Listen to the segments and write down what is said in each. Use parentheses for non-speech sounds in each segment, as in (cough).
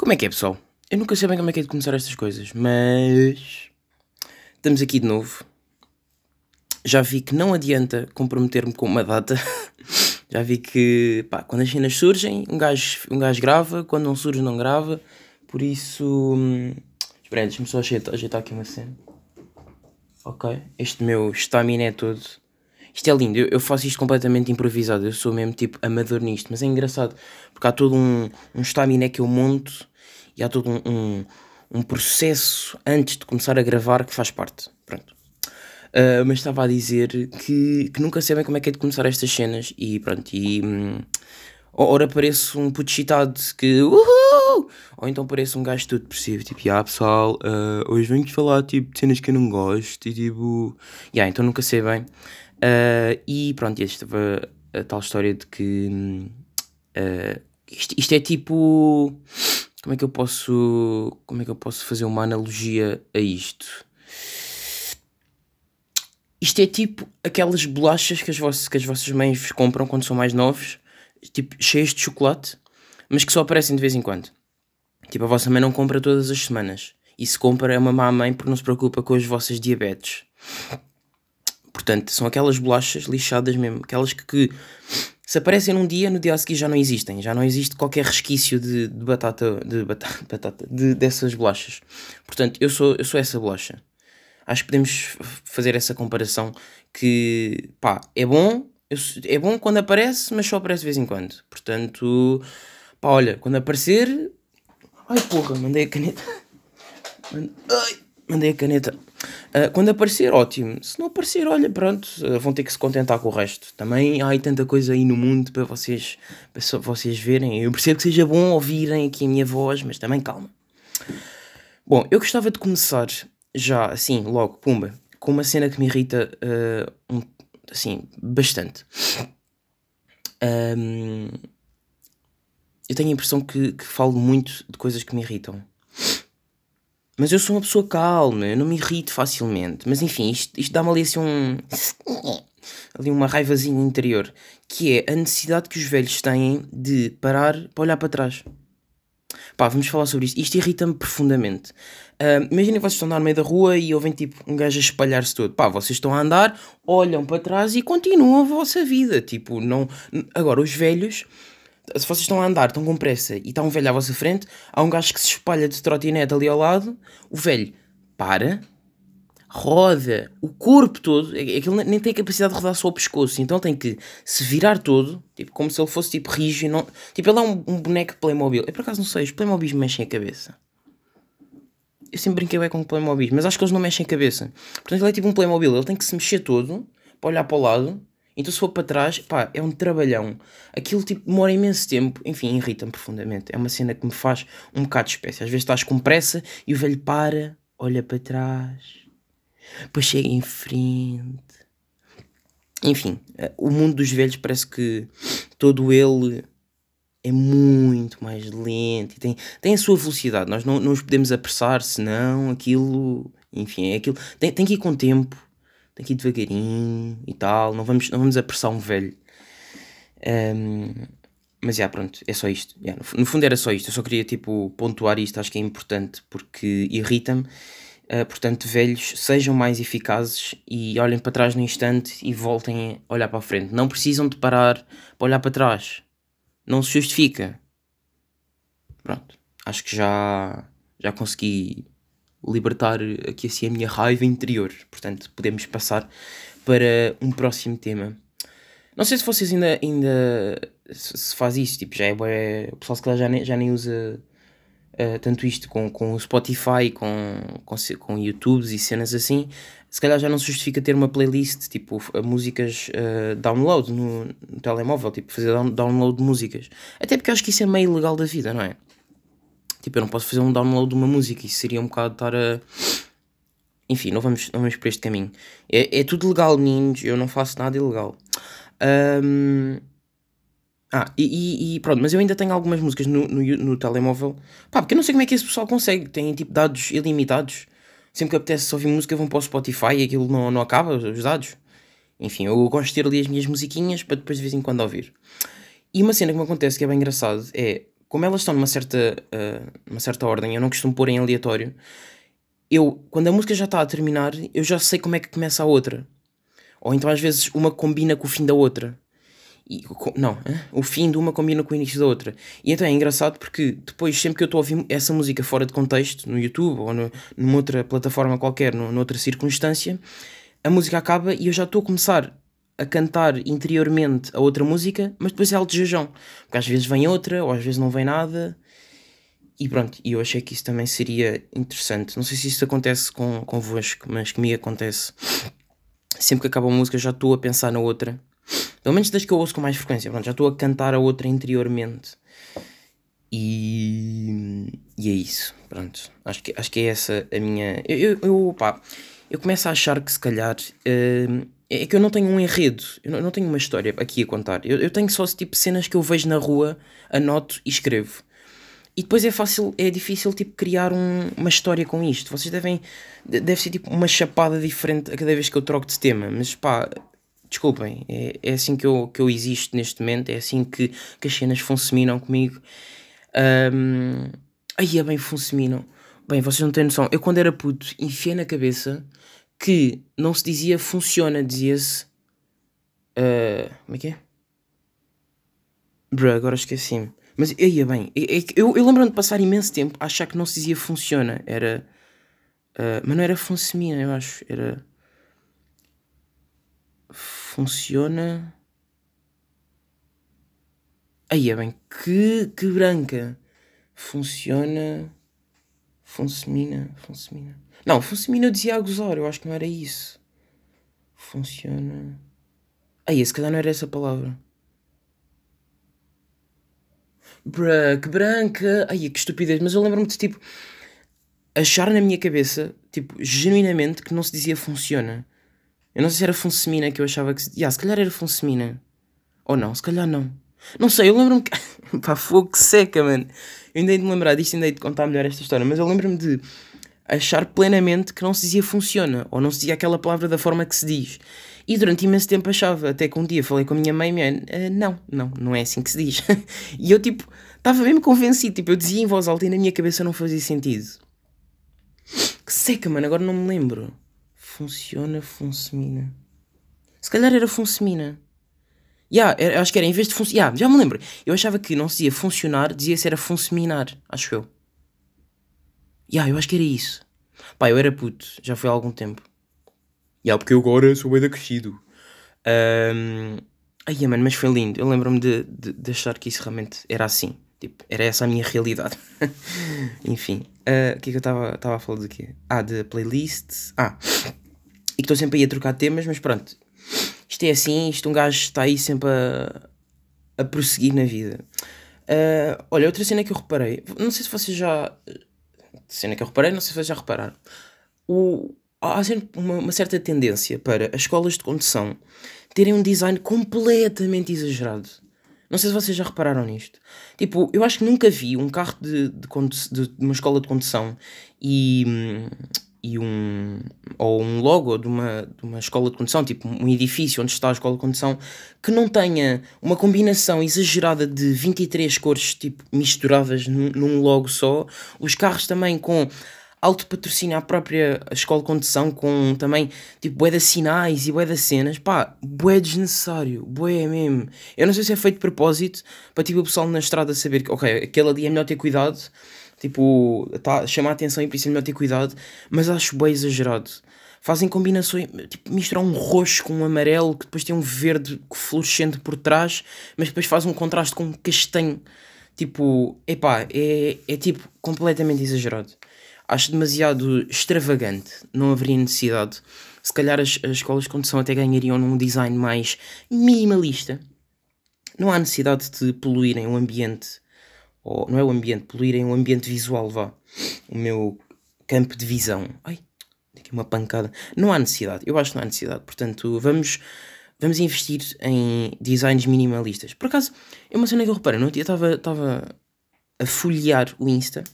Como é que é, pessoal? Eu nunca sei bem como é que é de começar estas coisas, mas estamos aqui de novo. Já vi que não adianta comprometer-me com uma data. (laughs) Já vi que, pá, quando as cenas surgem, um gajo, um gajo grava, quando não surge, não grava. Por isso. Hum, espera aí, deixa-me só ajeitar, ajeitar aqui uma cena. Ok. Este meu estamina é todo. Isto é lindo, eu, faço isto completamente improvisado. Eu sou mesmo tipo amador nisto, mas é engraçado porque há todo um, um estaminé que eu monto e há todo um, um, um, processo antes de começar a gravar que faz parte. Pronto. Uh, mas estava a dizer que, que nunca sabem como é que é de começar estas cenas e pronto, e hum, ora parece um puto excitado que uhul! ou então parece um gajo todo depressivo, tipo, ah pessoal, uh, hoje venho-te falar tipo, de cenas que eu não gosto e tipo, yeah, então nunca sei bem. Uh, e pronto, esta estava a tal história de que uh, isto, isto é tipo. Como é que eu posso. Como é que eu posso fazer uma analogia a isto? Isto é tipo aquelas bolachas que as, vossas, que as vossas mães compram quando são mais novos, tipo cheias de chocolate, mas que só aparecem de vez em quando. Tipo, a vossa mãe não compra todas as semanas. E se compra é uma má mãe porque não se preocupa com as vossas diabetes. Portanto, são aquelas bolachas lixadas mesmo, aquelas que, que se aparecem num dia, no dia a seguir já não existem, já não existe qualquer resquício de, de batata, de batata, (laughs) batata de, dessas bolachas. Portanto, eu sou, eu sou essa bolacha. Acho que podemos fazer essa comparação que, pá, é bom, é bom quando aparece, mas só aparece de vez em quando. Portanto, pá, olha, quando aparecer, ai porra, mandei a caneta. (laughs) Ai, mandei a caneta. Uh, quando aparecer, ótimo. Se não aparecer, olha, pronto, uh, vão ter que se contentar com o resto. Também há aí tanta coisa aí no mundo para vocês, para vocês verem. Eu percebo que seja bom ouvirem aqui a minha voz, mas também calma. Bom, eu gostava de começar já, assim, logo, pumba, com uma cena que me irrita, uh, um, assim, bastante. Um, eu tenho a impressão que, que falo muito de coisas que me irritam. Mas eu sou uma pessoa calma, eu não me irrito facilmente. Mas enfim, isto, isto dá-me ali assim um. (laughs) ali uma raivazinha interior. Que é a necessidade que os velhos têm de parar para olhar para trás. Pá, vamos falar sobre isto. Isto irrita-me profundamente. Uh, Imaginem que vocês estão a andar no meio da rua e ouvem tipo um gajo a espalhar-se todo. Pá, vocês estão a andar, olham para trás e continuam a vossa vida. Tipo, não. Agora, os velhos se vocês estão a andar, estão com pressa e está um velho à vossa frente, há um gajo que se espalha de trotinete ali ao lado, o velho para, roda o corpo todo, é aquilo nem tem capacidade de rodar só o pescoço, então tem que se virar todo, tipo, como se ele fosse tipo rígido, não... tipo, ele é um, um boneco Playmobil. Eu por acaso não sei, os Playmobil mexem a cabeça. Eu sempre brinquei bem com Playmobil, mas acho que eles não mexem a cabeça. Portanto, ele é tipo um Playmobil, ele tem que se mexer todo para olhar para o lado então se for para trás, pá, é um trabalhão. Aquilo tipo demora imenso tempo, enfim, irrita-me profundamente. É uma cena que me faz um bocado de espécie. Às vezes estás com pressa e o velho para, olha para trás, depois chega em frente. Enfim, eh, o mundo dos velhos parece que todo ele é muito mais lento e tem, tem a sua velocidade. Nós não, não os podemos apressar, senão aquilo, enfim, é aquilo. Tem, tem que ir com tempo ir devagarinho e tal, não vamos, não vamos apressar um velho. Um, mas já, pronto, é só isto. Yeah, no, no, fundo era só isto. Eu só queria tipo pontuar isto, acho que é importante porque irrita-me. Uh, portanto, velhos, sejam mais eficazes e olhem para trás no instante e voltem a olhar para a frente. Não precisam de parar para olhar para trás. Não se justifica. Pronto, acho que já, já consegui libertar aqui assim a minha raiva interior. Portanto, podemos passar para um próximo tema. Não sei se vocês ainda, ainda se faz isso, tipo, já é, o pessoal se calhar já nem, já nem usa uh, tanto isto com, com o Spotify, com, com, com YouTubes e cenas assim, se calhar já não se justifica ter uma playlist, tipo, músicas uh, download no, no, telemóvel, tipo, fazer download de músicas. Até porque eu acho que isso é meio legal da vida, não é? Tipo, eu não posso fazer um download de uma música, isso seria um bocado estar a. Enfim, não vamos, não vamos por este caminho. É, é tudo legal, meninos, eu não faço nada ilegal. Um... Ah, e, e, pronto, mas eu ainda tenho algumas músicas no, no, no, telemóvel. Pá, porque eu não sei como é que esse pessoal consegue. Tem tipo dados ilimitados. Sempre que apetece ouvir música, vão para o Spotify e aquilo não, não acaba, os dados. Enfim, eu gosto de ter ali as minhas musiquinhas para depois de vez em quando ouvir. E uma cena que me acontece que é bem engraçado é como elas estão numa certa, uh, numa certa ordem, eu não costumo pôr em aleatório. Eu, quando a música já está a terminar, eu já sei como é que começa a outra. Ou então às vezes uma combina com o fim da outra. E, não, o fim de uma combina com o início da outra. E então é engraçado porque depois, sempre que eu estou a ouvir essa música fora de contexto, no YouTube ou no, numa outra plataforma qualquer, no, noutra circunstância, a música acaba e eu já estou a começar a cantar interiormente a outra música, mas depois é alto jejão. Porque às vezes vem outra, ou às vezes não vem nada. E pronto, e eu achei que isso também seria interessante. Não sei se isso acontece com, convosco, mas comigo acontece. Sempre que acaba a música já estou a pensar na outra. Pelo menos desde que eu ouço com mais frequência. Pronto, já estou a cantar a outra interiormente. E, e é isso. Pronto. Acho que, acho que é essa a minha. Eu, eu, eu, eu começo a achar que se calhar. Uh, é que eu não tenho um enredo, eu não tenho uma história aqui a contar. Eu, eu tenho só tipo cenas que eu vejo na rua, anoto e escrevo. E depois é fácil, é difícil tipo criar um, uma história com isto. Vocês devem deve ser tipo uma chapada diferente a cada vez que eu troco de tema, mas pá, desculpem, é, é assim que eu, que eu existo neste momento, é assim que, que as cenas funcionam comigo. Um, aí é bem funcionam. Bem, vocês não têm noção. Eu quando era puto enfiei na cabeça que não se dizia funciona, dizia-se. Uh, como é que é? Bruh, agora esqueci-me. Mas ia bem, é, é eu, eu lembro-me de passar imenso tempo a achar que não se dizia funciona. Era. Uh, mas não era funcemina, eu acho. Era. Funciona. Aí é bem, que, que branca. Funciona. Funcemina. Funcemina. Não, Funcemina eu dizia a gozar, eu acho que não era isso. Funciona. Aí, se calhar não era essa palavra. Que branca. Ai, que estupidez. Mas eu lembro-me de tipo. Achar na minha cabeça, tipo, genuinamente, que não se dizia funciona. Eu não sei se era Funcemina que eu achava que se. Yeah, se calhar era Funcemina. Ou não, se calhar não. Não sei, eu lembro-me que. (laughs) Pá, fogo que seca, mano. Eu ainda hei de me lembrar disto, ainda hei de contar melhor esta história, mas eu lembro-me de achar plenamente que não se dizia funciona, ou não se dizia aquela palavra da forma que se diz. E durante imenso tempo achava, até que um dia falei com a minha mãe, minha mãe, ah, não, não, não é assim que se diz. (laughs) e eu tipo, estava mesmo convencido, tipo, eu dizia em voz alta e na minha cabeça não fazia sentido. Que seca, mano, agora não me lembro. Funciona, funcemina. Se calhar era funcemina. Ya, yeah, acho que era em vez de funcionar. Yeah, já me lembro. Eu achava que não se dizia funcionar, dizia-se era funceminar, acho eu. Yeah, eu acho que era isso. Pá, eu era puto, já foi há algum tempo. Yeah, porque eu agora sou bem crescido. Um... Ai, mano, mas foi lindo. Eu lembro-me de, de, de, achar que isso realmente era assim. Tipo, era essa a minha realidade. (laughs) Enfim, uh, o que é que eu estava a falar do quê? Ah, de playlists. Ah, e que estou sempre aí a trocar temas, mas pronto. Isto é assim, isto um gajo está aí sempre a, a prosseguir na vida. Uh, olha, outra cena que eu reparei, não sei se vocês já cena que eu reparei, não sei se vocês já repararam. O, há sempre uma, uma, certa tendência para as escolas de condução terem um design completamente exagerado. Não sei se vocês já repararam nisto. Tipo, eu acho que nunca vi um carro de, de, de, de uma escola de condução e, e um ou um logo de uma, de uma escola de condução, tipo um edifício onde está a escola de condução, que não tenha uma combinação exagerada de 23 cores tipo misturadas num, logo só, os carros também com alto patrocínio à própria escola de condução, com também tipo bué de sinais e bué de cenas, pá, bué desnecessário, bué mesmo. Eu não sei se é feito de propósito para tipo o pessoal na estrada saber que, ok, aquele ali é melhor ter cuidado Tipo, tá, chama a atenção e por isso é melhor ter cuidado, mas acho bem exagerado. Fazem combinações, tipo, misturar um roxo com um amarelo que depois tem um verde fluorescente por trás, mas depois faz um contraste com um castanho. Tipo, epá, é, é tipo completamente exagerado. Acho demasiado extravagante, não haveria necessidade. Se calhar as, as escolas de condução até ganhariam num design mais minimalista. Não há necessidade de poluírem o ambiente ou não é o ambiente, poluírem o ambiente visual, vá, o meu campo de visão. Ai, aqui uma pancada. Não há necessidade, eu acho que não há necessidade. Portanto, vamos, vamos investir em designs minimalistas. Por acaso, é uma cena que eu reparei, no dia estava a folhear o Insta.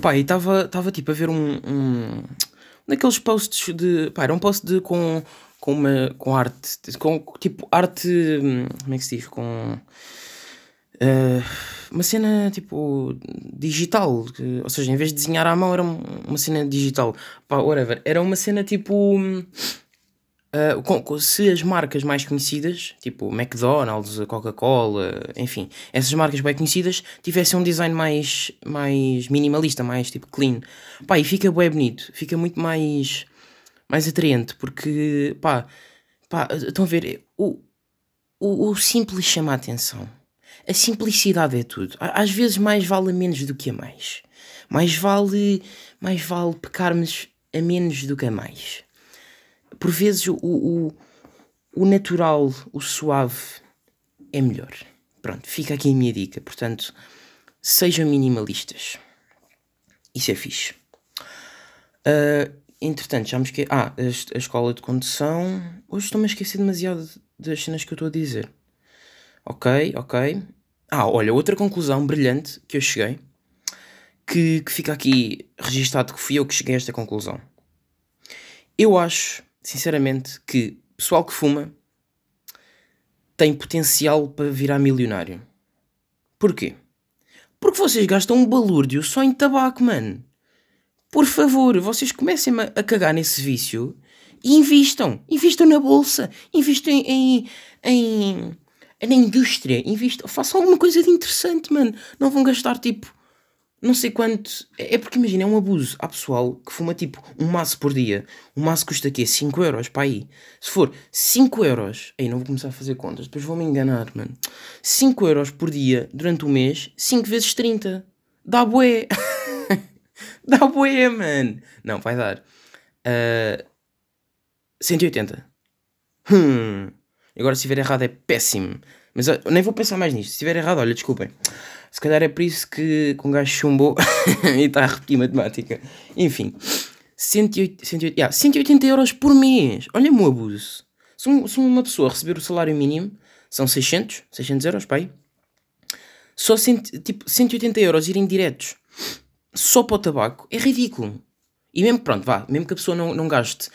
Pá, e estava tipo a ver um, um daqueles posts de. Pá, era um post de, com, com, uma, com arte. Com tipo arte. Hum, como é que se diz? Com Uh, uma cena tipo digital, que, ou seja, em vez de desenhar à mão era uma cena digital, pá, whatever, era uma cena tipo. Uh, com, se as marcas mais conhecidas, tipo McDonald's, Coca-Cola, enfim, essas marcas bem conhecidas, tivessem um design mais, mais minimalista, mais tipo clean, pá, e fica bem bonito, fica muito mais, mais atraente, porque, pá, pá, estão a ver, o, o, o simples chama a atenção. A simplicidade é tudo. Às vezes mais vale a menos do que a mais. Mais vale, mais vale pecarmos a menos do que a mais. Por vezes o, o, o natural, o suave é melhor. Pronto, fica aqui a minha dica. Portanto, sejam minimalistas. Isso é fixe. Uh, entretanto, já me esqueci. Ah, a, a, escola de condução. Hoje estou-me a esquecer demasiado das cenas que eu estou a dizer. Ok, ok. Ah, olha, outra conclusão brilhante que eu cheguei. Que, que fica aqui registado que fui eu que cheguei a esta conclusão. Eu acho, sinceramente, que pessoal que fuma tem potencial para virar milionário. Porquê? Porque vocês gastam um balúrdio só em tabaco, mano. Por favor, vocês comecem a cagar nesse vício e invistam. Invistam na bolsa. Invistam em, em, na indústria. Invistam. Façam alguma coisa de interessante, mano. Não vão gastar tipo. Não sei quanto. É, é porque imagina, é um abuso. Há pessoal que fuma tipo um maço por dia. Um maço custa aqui 5 euros para aí. Se for 5 euros. Aí não vou começar a fazer contas. Depois vou me enganar, mano. 5 euros por dia durante um mês. 5 vezes 30. Dá bué. (laughs) Dá bué, mano. Não, vai dar. Uh, 180. Hum. Agora, se estiver errado, é péssimo. Mas eu nem vou pensar mais nisto. Se estiver errado, olha, desculpem. Se calhar é por isso que, um gajo chumbou (laughs) e está a repetir matemática. Enfim, 180, 180, yeah, 180 euros por mês. Olha-me o abuso. Se, um, se, uma pessoa receber o salário mínimo, são 600, 600 euros, pai. Só cento, tipo, 180 euros irem diretos só para o tabaco é ridículo. E mesmo, pronto, vá, mesmo que a pessoa não, não gaste,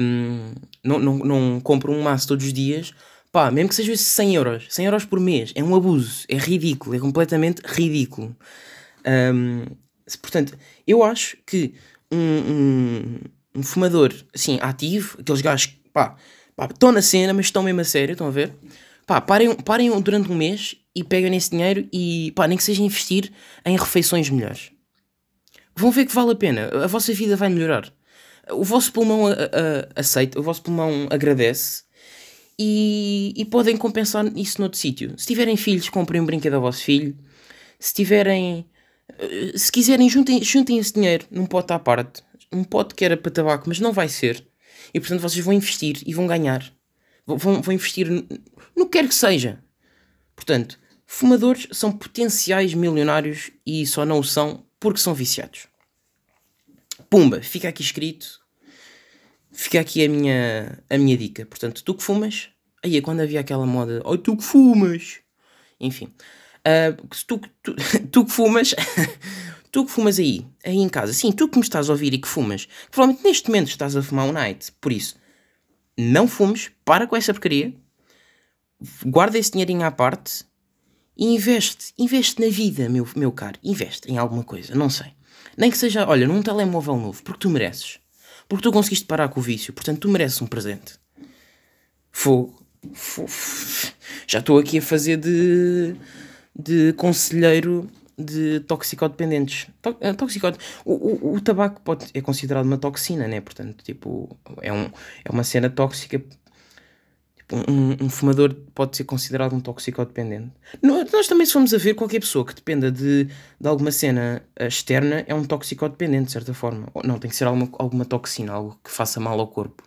um, não, não, não compre um maço todos os dias, pá, mesmo que seja 100 euros, 100 euros por mês, é um abuso, é ridículo, é completamente ridículo. Um, portanto, eu acho que um, um, um, fumador, assim, ativo, aqueles gajos, pá, pá, estão na cena, mas estão mesmo a sério, estão a ver? Pá, parem, parem durante um mês e peguem esse dinheiro e, pá, nem que seja investir em refeições melhores vão ver que vale a pena. A vossa vida vai melhorar. O vosso pulmão aceita, o vosso pulmão agradece e, e podem compensar isso noutro sítio. Se tiverem filhos, comprem um brinquedo ao vosso filho. Se tiverem. Eh, se quiserem, juntem, juntem esse dinheiro num pote à parte. Um pote que era para tabaco, mas não vai ser. E portanto vocês vão investir e vão ganhar. Vão, vão investir no que quer que seja. Portanto, fumadores são potenciais milionários e só não o são porque são viciados. Pumba, fica aqui escrito. Fica aqui a minha, a minha dica. Portanto, tu que fumas, aí é quando havia aquela moda, oh, tu que fumas. Enfim, uh, tu, tu, (laughs) tu que fumas, (laughs) tu que fumas aí, aí em casa, sim, tu que me estás a ouvir e que fumas, provavelmente neste momento estás a fumar um night, por isso, não fumes, para com essa porcaria, guarda esse dinheirinho à parte e investe, investe na vida, meu, meu caro, investe em alguma coisa, não sei. Nem que seja, olha, num telemóvel novo, porque tu mereces. Porque tu conseguiste parar com o vício, portanto tu mereces um presente. Fogo. Fogo. Já estou aqui a fazer de, de conselheiro de toxicodependentes. Eh, Toxicod... O, o, o tabaco pode, é considerado uma toxina, né? Portanto, tipo, é, um, é uma cena tóxica um, um, fumador pode ser considerado um toxicodependente. Nós também, se formos a ver, qualquer pessoa que dependa de, de alguma cena externa é um toxicodependente, de certa forma. Não, tem que ser alguma, alguma toxina, algo que faça mal ao corpo.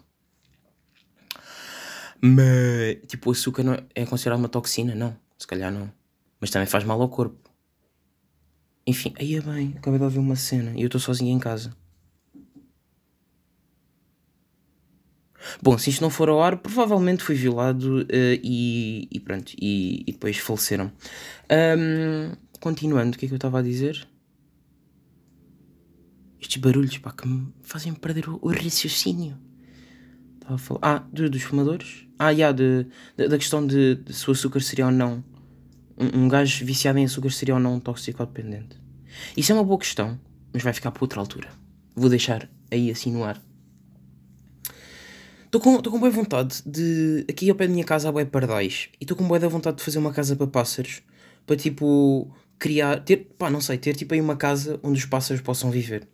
Mas, tipo, o açúcar não é considerado uma toxina? Não, se calhar não. Mas também faz mal ao corpo. Enfim, aí é bem, acabei de ouvir uma cena e eu estou sozinho em casa. Bom, se isto não for ao ar, provavelmente foi violado uh, e, e, pronto, e, e depois faleceram. Um, continuando, o que é que eu estava a dizer? Estes barulhos pá, que me fazem perder o, o raciocínio. Estava a falar. Ah, do, dos fumadores? Ah, yeah, de, de, da questão de, de se o açúcar seria ou não um, um gajo viciado em açúcar seria ou não um toxicodependente? Isso é uma boa questão, mas vai ficar para outra altura. Vou deixar aí assim no ar. Estou com, com boa vontade de. Aqui ao pé da minha casa há bué pardais. E estou com boa da vontade de fazer uma casa para pássaros. Para tipo. Criar. Ter. Pá, não sei. Ter tipo aí uma casa onde os pássaros possam viver.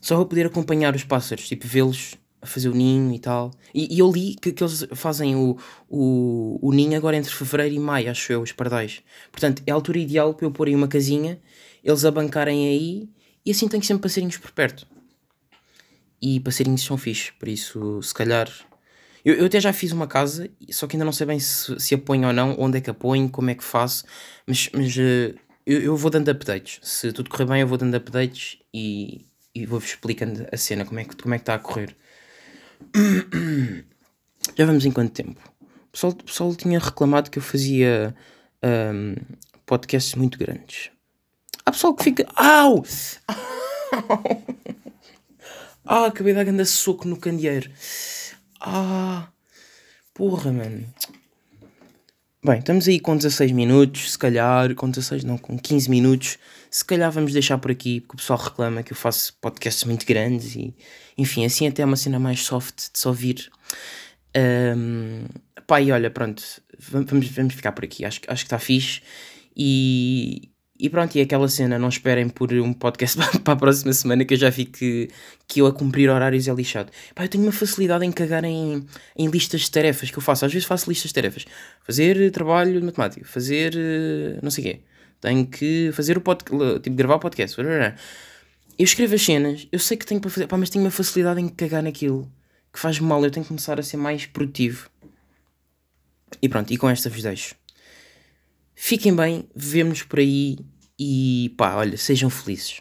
Só para poder acompanhar os pássaros. Tipo, vê-los a fazer o ninho e tal. E, e eu li que, que eles fazem o, o, o ninho agora entre fevereiro e maio, acho eu, os pardais. Portanto, é a altura ideal para eu pôr aí uma casinha, eles abancarem aí e assim tenho sempre passarinhos por perto. E passarinhos são fixe, por isso, se calhar. Eu, eu até já fiz uma casa, só que ainda não sei bem se, se a ponho ou não, onde é que a ponho, como é que faço, mas, mas uh, eu, eu vou dando updates. Se tudo correr bem, eu vou dando updates e, e vou-vos explicando a cena, como é que, como é está a correr. (coughs) Já vamos em quanto tempo? O pessoal, o pessoal tinha reclamado que eu fazia um, podcasts muito grandes. Há pessoal que fica. Au! (laughs) Ah, acabei de dar grande soco no candeeiro. Ah, porra, mano. Bem, estamos aí com 16 minutos, se calhar, com 16 não, com 15 minutos, se calhar vamos deixar por aqui, porque o pessoal reclama que eu faço podcasts muito grandes e, enfim, assim até é uma cena mais soft de se ouvir. Um, pá, e olha, pronto, vamos, vamos ficar por aqui, acho, acho que está fixe e, e pronto, e aquela cena, não esperem por um podcast (laughs) para a próxima semana que eu já vi que, que eu a cumprir horários é lixado. Pá, eu tenho uma facilidade em cagar em, em listas de tarefas que eu faço. Às vezes faço listas de tarefas. Fazer trabalho de matemática, fazer eh, não sei o quê. Tenho que fazer o podcast, tipo, gravar o podcast. Eu escrevo as cenas, eu sei que tenho para fazer, pá, mas tenho uma facilidade em cagar naquilo que faz mal. Eu tenho que começar a ser mais produtivo. E pronto, e com esta vos deixo. Fiquem bem, vemo-nos por aí e pá, olha, sejam felizes.